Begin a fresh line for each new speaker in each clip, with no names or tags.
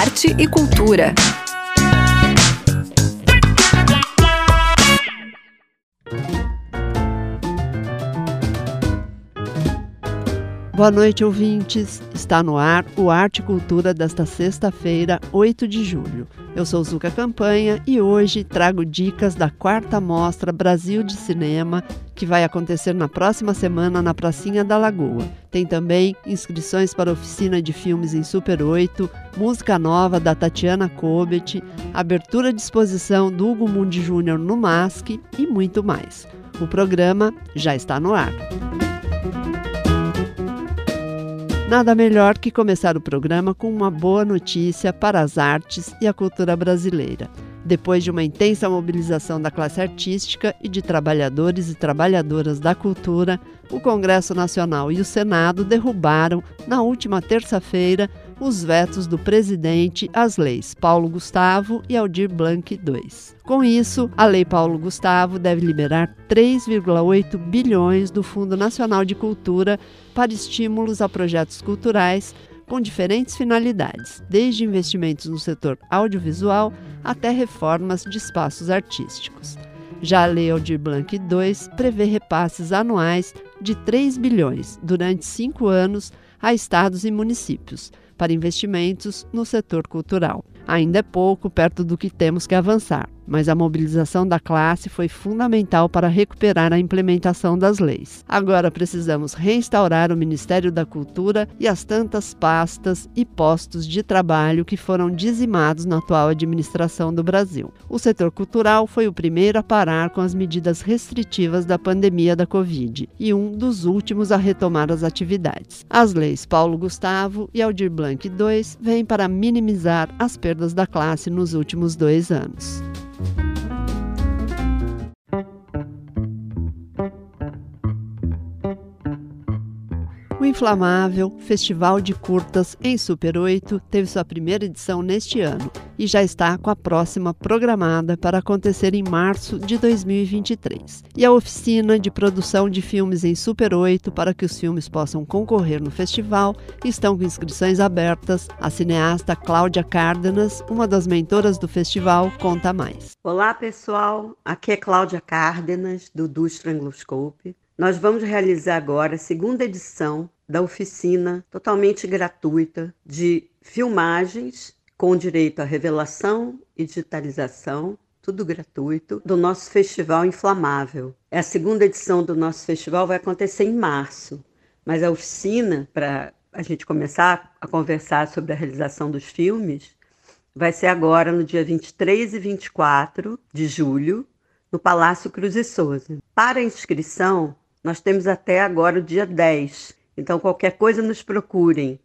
arte e cultura.
Boa noite, ouvintes. Está no ar o Arte e Cultura desta sexta-feira, 8 de julho. Eu sou Zuka Campanha e hoje trago dicas da quarta mostra Brasil de Cinema, que vai acontecer na próxima semana na Pracinha da Lagoa. Tem também inscrições para oficina de filmes em Super 8, música nova da Tatiana Kobet, abertura de exposição do Hugo Mundi Júnior no MASC e muito mais. O programa já está no ar. Nada melhor que começar o programa com uma boa notícia para as artes e a cultura brasileira. Depois de uma intensa mobilização da classe artística e de trabalhadores e trabalhadoras da cultura, o Congresso Nacional e o Senado derrubaram, na última terça-feira, os vetos do presidente às leis Paulo Gustavo e Aldir Blanc II. Com isso, a Lei Paulo Gustavo deve liberar 3,8 bilhões do Fundo Nacional de Cultura para estímulos a projetos culturais com diferentes finalidades, desde investimentos no setor audiovisual até reformas de espaços artísticos. Já a Lei Aldir Blanc II prevê repasses anuais de 3 bilhões durante cinco anos a estados e municípios para investimentos no setor cultural. Ainda é pouco perto do que temos que avançar, mas a mobilização da classe foi fundamental para recuperar a implementação das leis. Agora precisamos reinstaurar o Ministério da Cultura e as tantas pastas e postos de trabalho que foram dizimados na atual administração do Brasil. O setor cultural foi o primeiro a parar com as medidas restritivas da pandemia da Covid e um dos últimos a retomar as atividades. As leis Paulo Gustavo e Aldir Blanc II vêm para minimizar as perdas da classe nos últimos dois anos. thank you O Inflamável, Festival de Curtas em Super 8, teve sua primeira edição neste ano e já está com a próxima programada para acontecer em março de 2023. E a oficina de produção de filmes em Super 8 para que os filmes possam concorrer no festival estão com inscrições abertas. A cineasta Cláudia Cárdenas, uma das mentoras do festival, conta mais.
Olá, pessoal. Aqui é Cláudia Cárdenas, do Do Strangloscope. Nós vamos realizar agora a segunda edição da oficina totalmente gratuita de filmagens com direito à revelação e digitalização, tudo gratuito, do nosso Festival Inflamável. A segunda edição do nosso festival vai acontecer em março, mas a oficina, para a gente começar a conversar sobre a realização dos filmes, vai ser agora no dia 23 e 24 de julho, no Palácio Cruz e Souza. Para a inscrição, nós temos até agora o dia 10. Então, qualquer coisa nos procurem,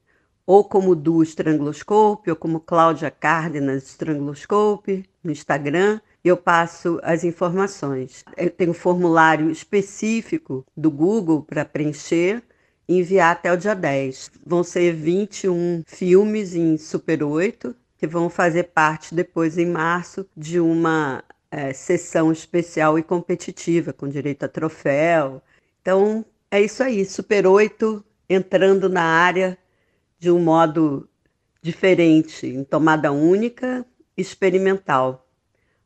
ou como Du Strangloscope, ou como Cláudia Cárdenas Strangloscope, no Instagram, eu passo as informações. Eu tenho um formulário específico do Google para preencher e enviar até o dia 10. Vão ser 21 filmes em Super 8, que vão fazer parte depois, em março, de uma é, sessão especial e competitiva, com direito a troféu, então, é isso aí, Super 8 entrando na área de um modo diferente, em tomada única, experimental.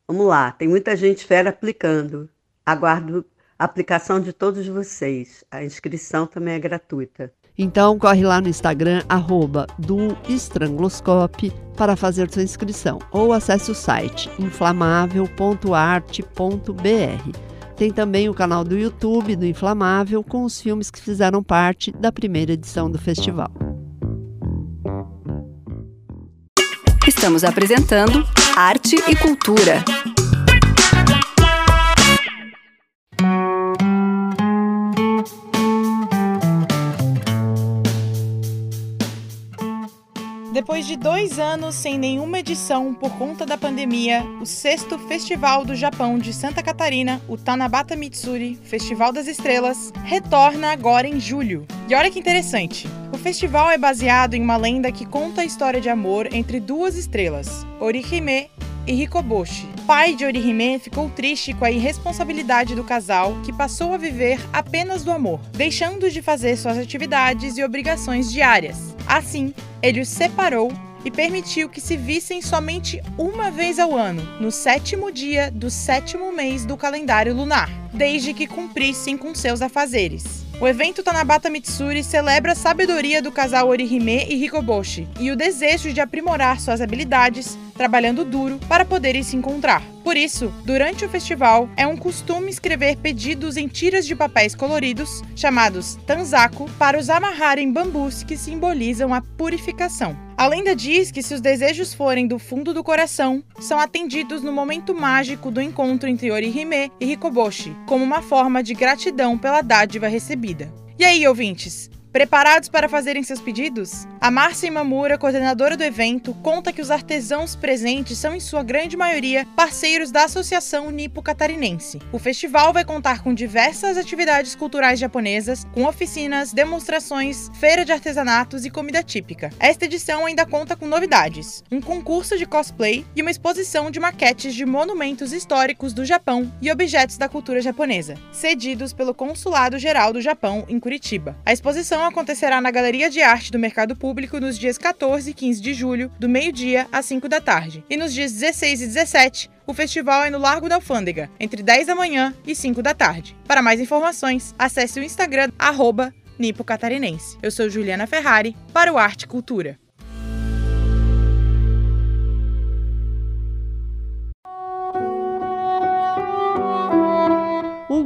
Vamos lá, tem muita gente fera aplicando. Aguardo a aplicação de todos vocês. A inscrição também é gratuita.
Então corre lá no Instagram, arroba do Estrangloscope, para fazer sua inscrição. Ou acesse o site inflamável.arte.br. Tem também o canal do YouTube do Inflamável com os filmes que fizeram parte da primeira edição do festival.
Estamos apresentando Arte e Cultura.
Depois de dois anos sem nenhuma edição por conta da pandemia, o sexto Festival do Japão de Santa Catarina, o Tanabata Mitsuri Festival das Estrelas, retorna agora em julho. E olha que interessante! O festival é baseado em uma lenda que conta a história de amor entre duas estrelas, Orihime e Hikoboshi. pai de Orihime ficou triste com a irresponsabilidade do casal, que passou a viver apenas do amor, deixando de fazer suas atividades e obrigações diárias. Assim, ele os separou e permitiu que se vissem somente uma vez ao ano, no sétimo dia do sétimo mês do calendário lunar, desde que cumprissem com seus afazeres. O evento Tanabata Mitsuri celebra a sabedoria do casal Orihime e Hikoboshi e o desejo de aprimorar suas habilidades, trabalhando duro para poderem se encontrar. Por isso, durante o festival, é um costume escrever pedidos em tiras de papéis coloridos, chamados tanzaku, para os amarrar em bambus que simbolizam a purificação. A lenda diz que se os desejos forem do fundo do coração, são atendidos no momento mágico do encontro entre Orihime e Hikoboshi, como uma forma de gratidão pela dádiva recebida. E aí, ouvintes? Preparados para fazerem seus pedidos? A Márcia Imamura, coordenadora do evento, conta que os artesãos presentes são, em sua grande maioria, parceiros da Associação Nipo Catarinense. O festival vai contar com diversas atividades culturais japonesas, com oficinas, demonstrações, feira de artesanatos e comida típica. Esta edição ainda conta com novidades: um concurso de cosplay e uma exposição de maquetes de monumentos históricos do Japão e objetos da cultura japonesa, cedidos pelo Consulado Geral do Japão em Curitiba. A exposição acontecerá na Galeria de Arte do Mercado Público nos dias 14 e 15 de julho, do meio-dia às 5 da tarde. E nos dias 16 e 17, o festival é no Largo da Alfândega, entre 10 da manhã e 5 da tarde. Para mais informações, acesse o Instagram, arroba Nipo Catarinense. Eu sou Juliana Ferrari, para o Arte Cultura.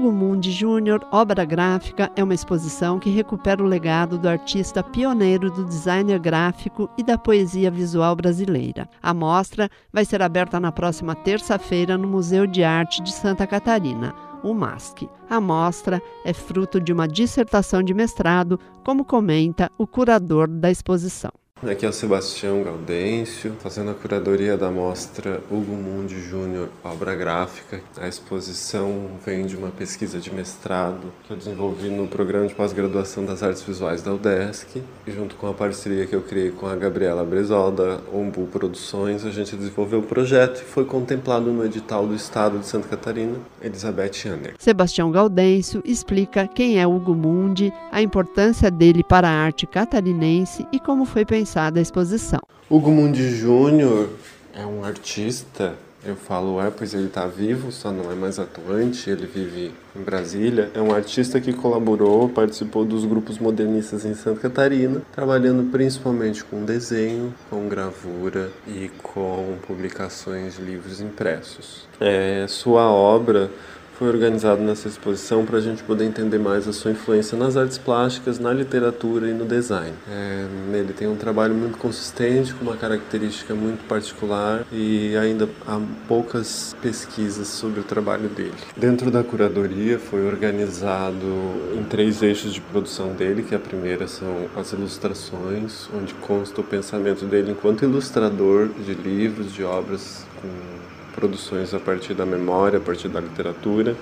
Hugo Mundi Júnior, Obra Gráfica, é uma exposição que recupera o legado do artista pioneiro do designer gráfico e da poesia visual brasileira. A mostra vai ser aberta na próxima terça-feira no Museu de Arte de Santa Catarina, o MASC. A mostra é fruto de uma dissertação de mestrado, como comenta o curador da exposição.
Aqui é o Sebastião Gaudêncio, fazendo a curadoria da mostra Hugo Mundi Júnior Obra Gráfica. A exposição vem de uma pesquisa de mestrado que eu desenvolvi no programa de pós-graduação das artes visuais da UDESC, e junto com a parceria que eu criei com a Gabriela Brezol, da Ombu Produções, a gente desenvolveu o projeto e foi contemplado no edital do Estado de Santa Catarina, Elizabeth Ander.
Sebastião Gaudêncio explica quem é Hugo Mundi, a importância dele para a arte catarinense e como foi pensado da exposição.
Hugo Mundi Júnior é um artista, eu falo é, pois ele está vivo, só não é mais atuante, ele vive em Brasília. É um artista que colaborou, participou dos grupos modernistas em Santa Catarina, trabalhando principalmente com desenho, com gravura e com publicações de livros impressos. É, sua obra foi organizado nessa exposição para a gente poder entender mais a sua influência nas artes plásticas, na literatura e no design. É, ele tem um trabalho muito consistente, com uma característica muito particular e ainda há poucas pesquisas sobre o trabalho dele. Dentro da curadoria foi organizado em três eixos de produção dele, que a primeira são as ilustrações, onde consta o pensamento dele enquanto ilustrador de livros, de obras com produções a partir da memória, a partir da literatura.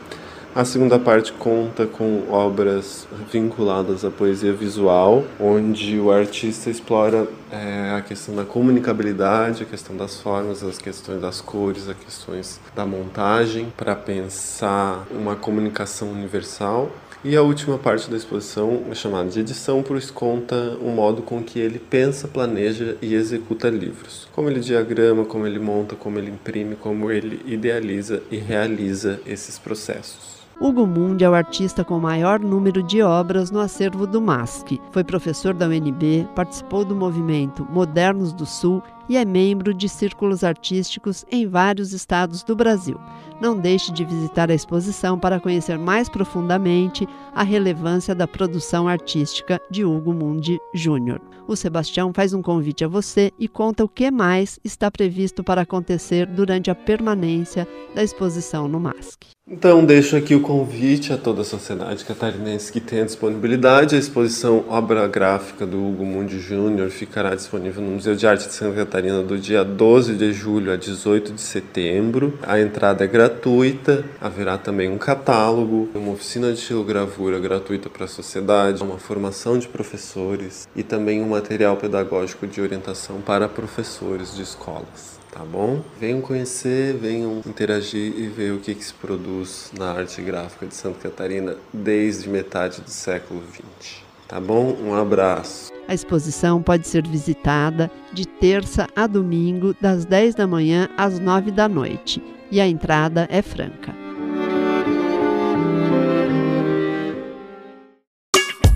A segunda parte conta com obras vinculadas à poesia visual, onde o artista explora é, a questão da comunicabilidade, a questão das formas, as questões das cores, as questões da montagem, para pensar uma comunicação universal. E a última parte da exposição é chamada de edição, pois conta o modo com que ele pensa, planeja e executa livros. Como ele diagrama, como ele monta, como ele imprime, como ele idealiza e realiza esses processos.
Hugo Mundi é o artista com maior número de obras no acervo do MASC. Foi professor da UNB, participou do movimento Modernos do Sul e é membro de círculos artísticos em vários estados do Brasil. Não deixe de visitar a exposição para conhecer mais profundamente a relevância da produção artística de Hugo Mundi Júnior. O Sebastião faz um convite a você e conta o que mais está previsto para acontecer durante a permanência da exposição no MASC.
Então, deixo aqui o convite a toda a sociedade catarinense que tenha disponibilidade. A exposição Obra Gráfica do Hugo Mundi Júnior ficará disponível no Museu de Arte de Santa Catarina do dia 12 de julho a 18 de setembro. A entrada é gratuita, haverá também um catálogo, uma oficina de estilogravura gratuita para a sociedade, uma formação de professores e também um material pedagógico de orientação para professores de escolas tá bom? Venham conhecer, venham interagir e ver o que, que se produz na arte gráfica de Santa Catarina desde metade do século XX. Tá bom? Um abraço.
A exposição pode ser visitada de terça a domingo, das 10 da manhã às 9 da noite, e a entrada é franca.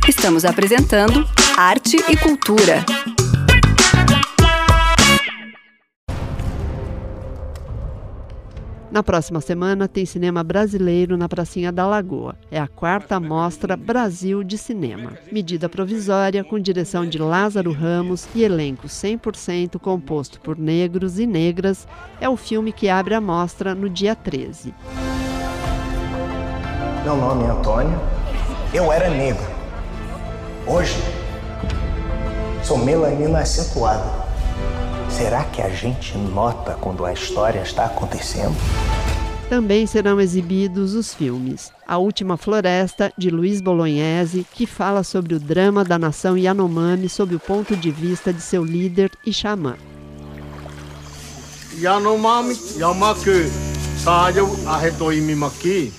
Estamos apresentando Arte e Cultura.
Na próxima semana tem cinema brasileiro na Pracinha da Lagoa. É a quarta mostra Brasil de Cinema. Medida provisória com direção de Lázaro Ramos e elenco 100% composto por negros e negras, é o filme que abre a mostra no dia 13.
Meu nome é Antônio. Eu era negro. Hoje, sou melanina acentuada. Será que a gente nota quando a história está acontecendo?
Também serão exibidos os filmes A Última Floresta, de Luiz Bolognese, que fala sobre o drama da nação Yanomami sob o ponto de vista de seu líder e xamã.
Yanomami Yamaku Sayo Arretoimimaki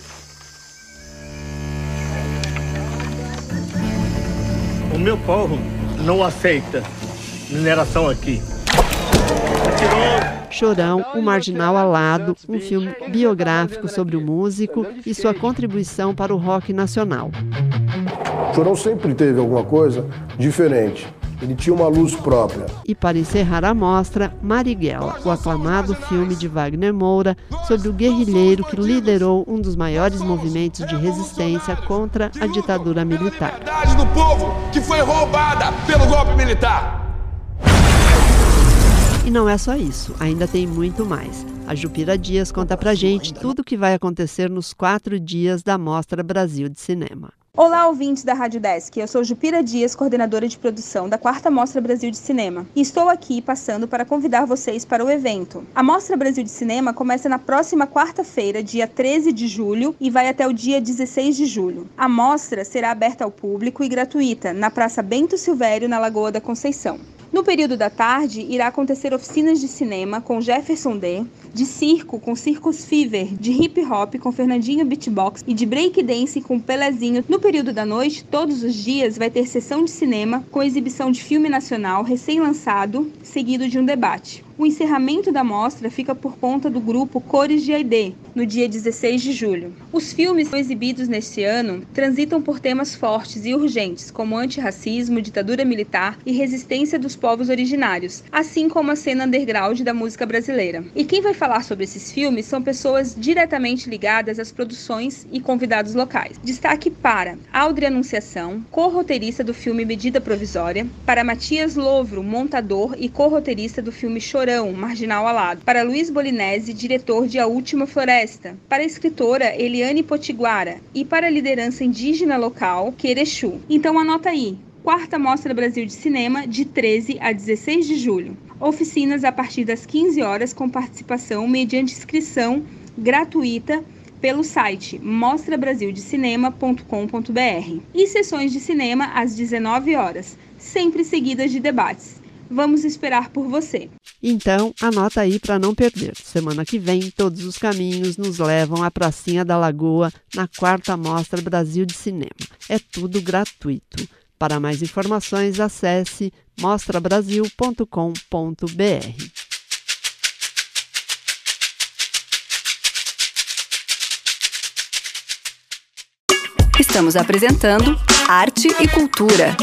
O meu povo não aceita mineração aqui.
Chorão, O Marginal Alado, um filme biográfico sobre o músico e sua contribuição para o rock nacional.
Chorão sempre teve alguma coisa diferente. Ele tinha uma luz própria.
E para encerrar a mostra, Marighella, o aclamado filme de Wagner Moura sobre o guerrilheiro que liderou um dos maiores movimentos de resistência contra a ditadura militar.
A do povo que foi roubada pelo golpe militar.
E não é só isso, ainda tem muito mais. A Jupira Dias conta pra gente tudo o que vai acontecer nos quatro dias da Mostra Brasil de Cinema.
Olá, ouvintes da Rádio Desk. Eu sou Jupira Dias, coordenadora de produção da Quarta Mostra Brasil de Cinema. E estou aqui passando para convidar vocês para o evento. A Mostra Brasil de Cinema começa na próxima quarta-feira, dia 13 de julho, e vai até o dia 16 de julho. A mostra será aberta ao público e gratuita na Praça Bento Silvério, na Lagoa da Conceição. No período da tarde, irá acontecer oficinas de cinema com Jefferson D, de circo com Circus Fever, de hip hop com Fernandinho Beatbox e de break dance com Pelezinho. No período da noite, todos os dias, vai ter sessão de cinema com exibição de filme nacional recém-lançado, seguido de um debate. O encerramento da mostra fica por conta do grupo Cores de Aide, no dia 16 de julho. Os filmes exibidos neste ano transitam por temas fortes e urgentes, como antirracismo, ditadura militar e resistência dos povos originários, assim como a cena underground da música brasileira. E quem vai falar sobre esses filmes são pessoas diretamente ligadas às produções e convidados locais. Destaque para Audrey Anunciação, co-roteirista do filme Medida Provisória, para Matias Lovro, montador e co-roteirista do filme Chorão Marginal Alado. Para Luiz Bolinese, diretor de A Última Floresta. Para a escritora Eliane Potiguara. E para a liderança indígena local, Querechu. Então anota aí. Quarta Mostra Brasil de Cinema, de 13 a 16 de julho. Oficinas a partir das 15 horas com participação mediante inscrição gratuita pelo site mostrabrasildecinema.com.br e sessões de cinema às 19 horas, sempre seguidas de debates. Vamos esperar por você.
Então, anota aí para não perder. Semana que vem, todos os caminhos nos levam à Pracinha da Lagoa, na quarta Mostra Brasil de Cinema. É tudo gratuito. Para mais informações, acesse mostrabrasil.com.br.
Estamos apresentando Arte e Cultura.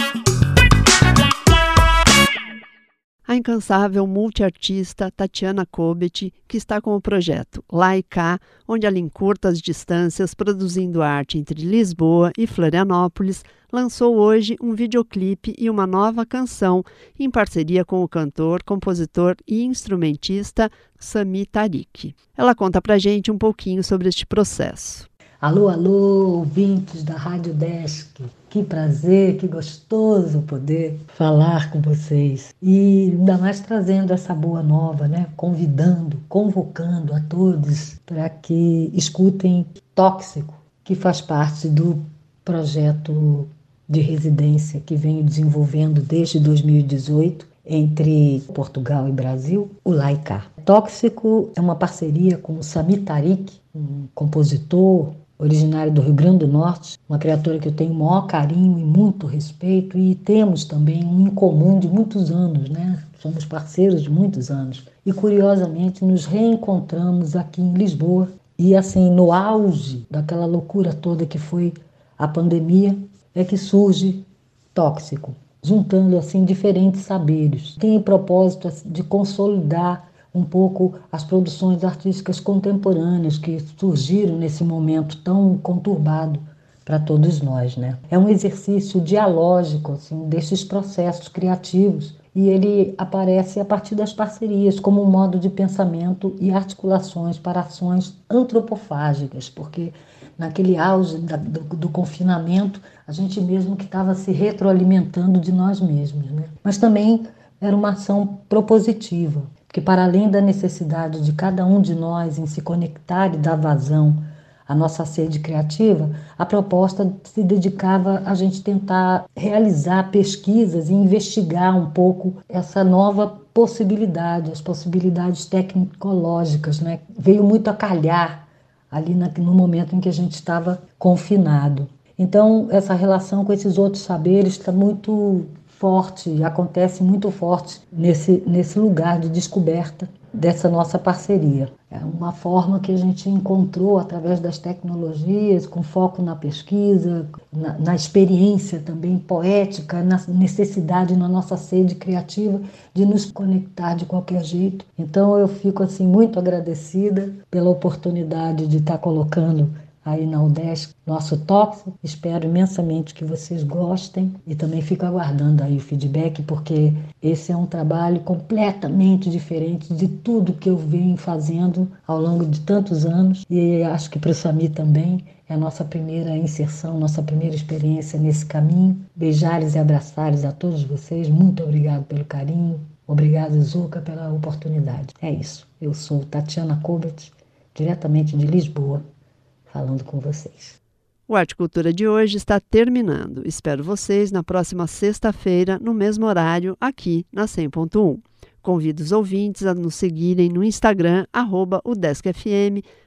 A incansável multiartista Tatiana Kobet, que está com o projeto Lá e Cá, onde ela encurta as distâncias produzindo arte entre Lisboa e Florianópolis, lançou hoje um videoclipe e uma nova canção em parceria com o cantor, compositor e instrumentista Sami Tariq. Ela conta pra gente um pouquinho sobre este processo.
Alô, alô, ouvintes da Rádio Desk. Que prazer, que gostoso poder falar com vocês. E ainda mais trazendo essa boa nova, né? Convidando, convocando a todos para que escutem Tóxico, que faz parte do projeto de residência que venho desenvolvendo desde 2018 entre Portugal e Brasil, o Laicá. Tóxico é uma parceria com o Sami Tariq, um compositor, originário do Rio Grande do Norte, uma criatura que eu tenho o maior carinho e muito respeito, e temos também um em comum de muitos anos, né? Somos parceiros de muitos anos. E curiosamente nos reencontramos aqui em Lisboa, e assim, no auge daquela loucura toda que foi a pandemia, é que surge Tóxico, juntando assim diferentes saberes. Tem o propósito de consolidar um pouco as produções artísticas contemporâneas que surgiram nesse momento tão conturbado para todos nós, né? É um exercício dialógico assim desses processos criativos e ele aparece a partir das parcerias como um modo de pensamento e articulações para ações antropofágicas, porque naquele auge da, do, do, confinamento a gente mesmo que estava se retroalimentando de nós mesmos, né? Mas também era uma ação propositiva, que para além da necessidade de cada um de nós em se conectar e dar vazão à nossa sede criativa, a proposta se dedicava a gente tentar realizar pesquisas e investigar um pouco essa nova possibilidade, as possibilidades tecnológicas, né? Veio muito a calhar ali no momento em que a gente estava confinado. Então, essa relação com esses outros saberes está muito forte, acontece muito forte nesse, nesse lugar de descoberta dessa nossa parceria. É uma forma que a gente encontrou através das tecnologias, com foco na pesquisa, na, na, experiência também poética, na necessidade, na nossa sede criativa de nos conectar de qualquer jeito. Então eu fico assim muito agradecida pela oportunidade de estar colocando aí na UDESC, nosso tóxico. Espero imensamente que vocês gostem e também fico aguardando aí o feedback, porque esse é um trabalho completamente diferente de tudo que eu venho fazendo ao longo de tantos anos e acho que para o Sami também é a nossa primeira inserção, nossa primeira experiência nesse caminho. Beijares e abraçares a todos vocês. Muito obrigado pelo carinho. Obrigado, Zuka, pela oportunidade. É isso. Eu sou Tatiana Kobet, diretamente de Lisboa, falando com vocês.
O Arte Cultura de hoje está terminando. Espero vocês na próxima sexta-feira, no mesmo horário, aqui na 100.1. Convido os ouvintes a nos seguirem no Instagram, arroba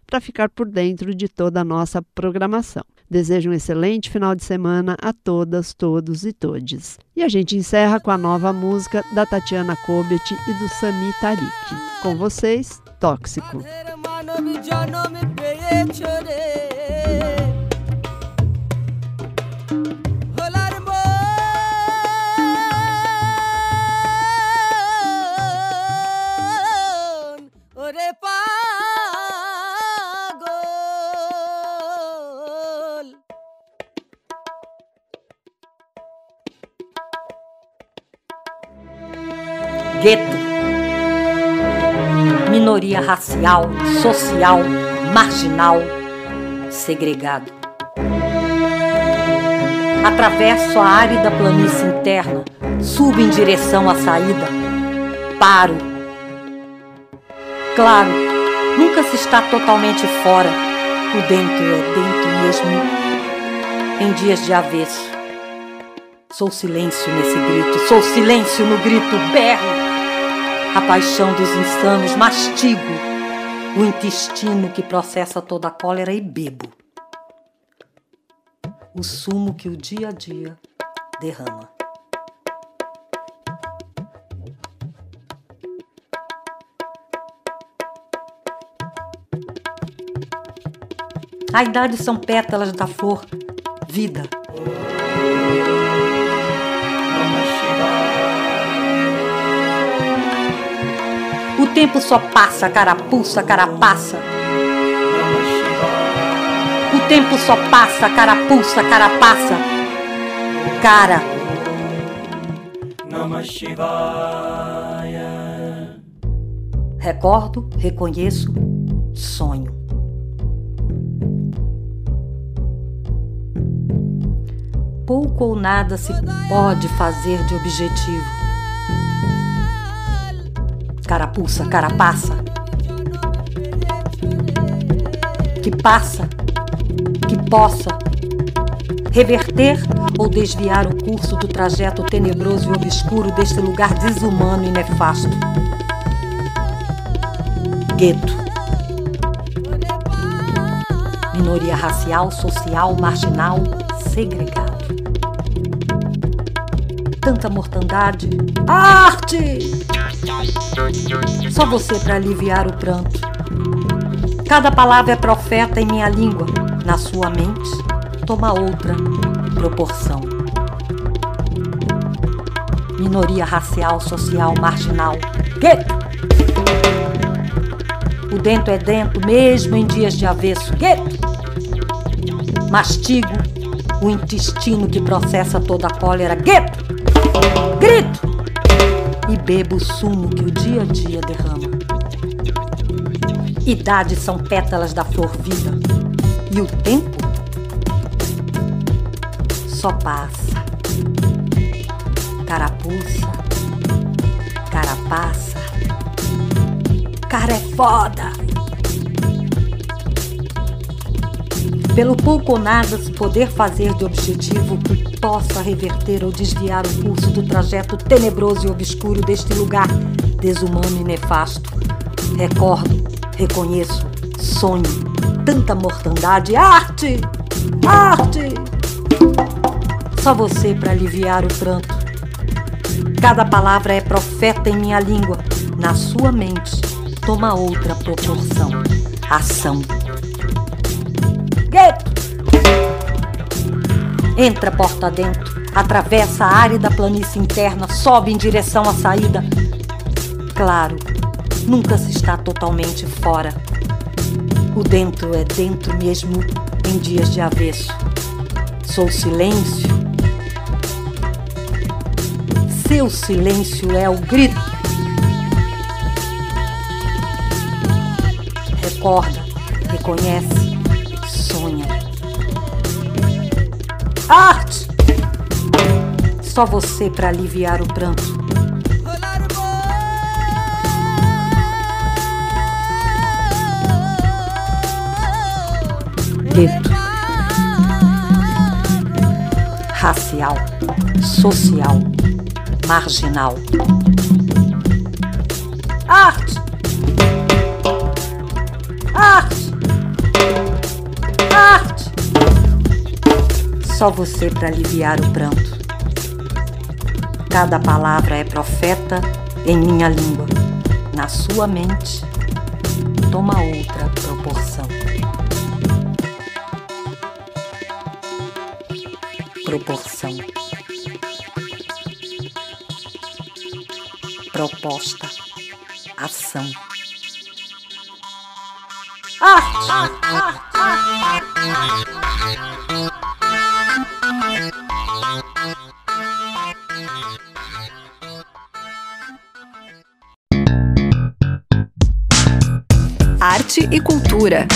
para ficar por dentro de toda a nossa programação. Desejo um excelente final de semana a todas, todos e todes. E a gente encerra com a nova música da Tatiana Kobet e do Sami Tarik. Com vocês, Tóxico.
Gueto, minoria racial, social, marginal, segregado. Atravesso a árida planície interna, subo em direção à saída, paro. Claro, nunca se está totalmente fora, o dentro é dentro mesmo, em dias de avesso. Sou silêncio nesse grito, sou silêncio no grito, berro a paixão dos insanos, mastigo o intestino que processa toda a cólera e bebo o sumo que o dia a dia derrama. A idade são pétalas da flor, vida. Tempo só passa, carapuça, carapaça. O tempo só passa, carapuça, carapaça. Cara. Recordo, reconheço, sonho. Pouco ou nada se pode fazer de objetivo carapuça, carapaça. Que passa, que possa reverter ou desviar o curso do trajeto tenebroso e obscuro deste lugar desumano e nefasto. Gueto.
Minoria racial, social, marginal, segregado. Tanta mortandade. Arte! Só você para aliviar o pranto. Cada palavra é profeta em minha língua. Na sua mente, toma outra proporção. Minoria racial, social, marginal. Gueto! O dentro é dentro, mesmo em dias de avesso. Gueto! Mastigo o intestino que processa toda a cólera. Gueto! Grito! Bebo o sumo que o dia a dia derrama. Idades são pétalas da flor viva. E o tempo só passa. Carapuça, carapaça, cara é foda. Pelo pouco ou nada se poder fazer de objetivo que possa reverter ou desviar o curso do trajeto tenebroso e obscuro deste lugar desumano e nefasto. Recordo, reconheço, sonho, tanta mortandade. Arte! Arte! Só você para aliviar o pranto. Cada palavra é profeta em minha língua. Na sua mente, toma outra proporção. Ação. Gueto! Entra porta dentro, atravessa a árida planície interna, sobe em direção à saída. Claro, nunca se está totalmente fora. O dentro é dentro mesmo em dias de avesso. Sou silêncio. Seu silêncio é o grito. Recorda, reconhece, sonha. Arte! Só você para aliviar o pranto. Gueto. Racial, social, marginal. Arte! Arte! Arte! Só você para aliviar o pranto. Cada palavra é profeta em minha língua. Na sua mente, toma outra proporção. Proporção. Proposta. Ação. Arte!
Arte e cultura.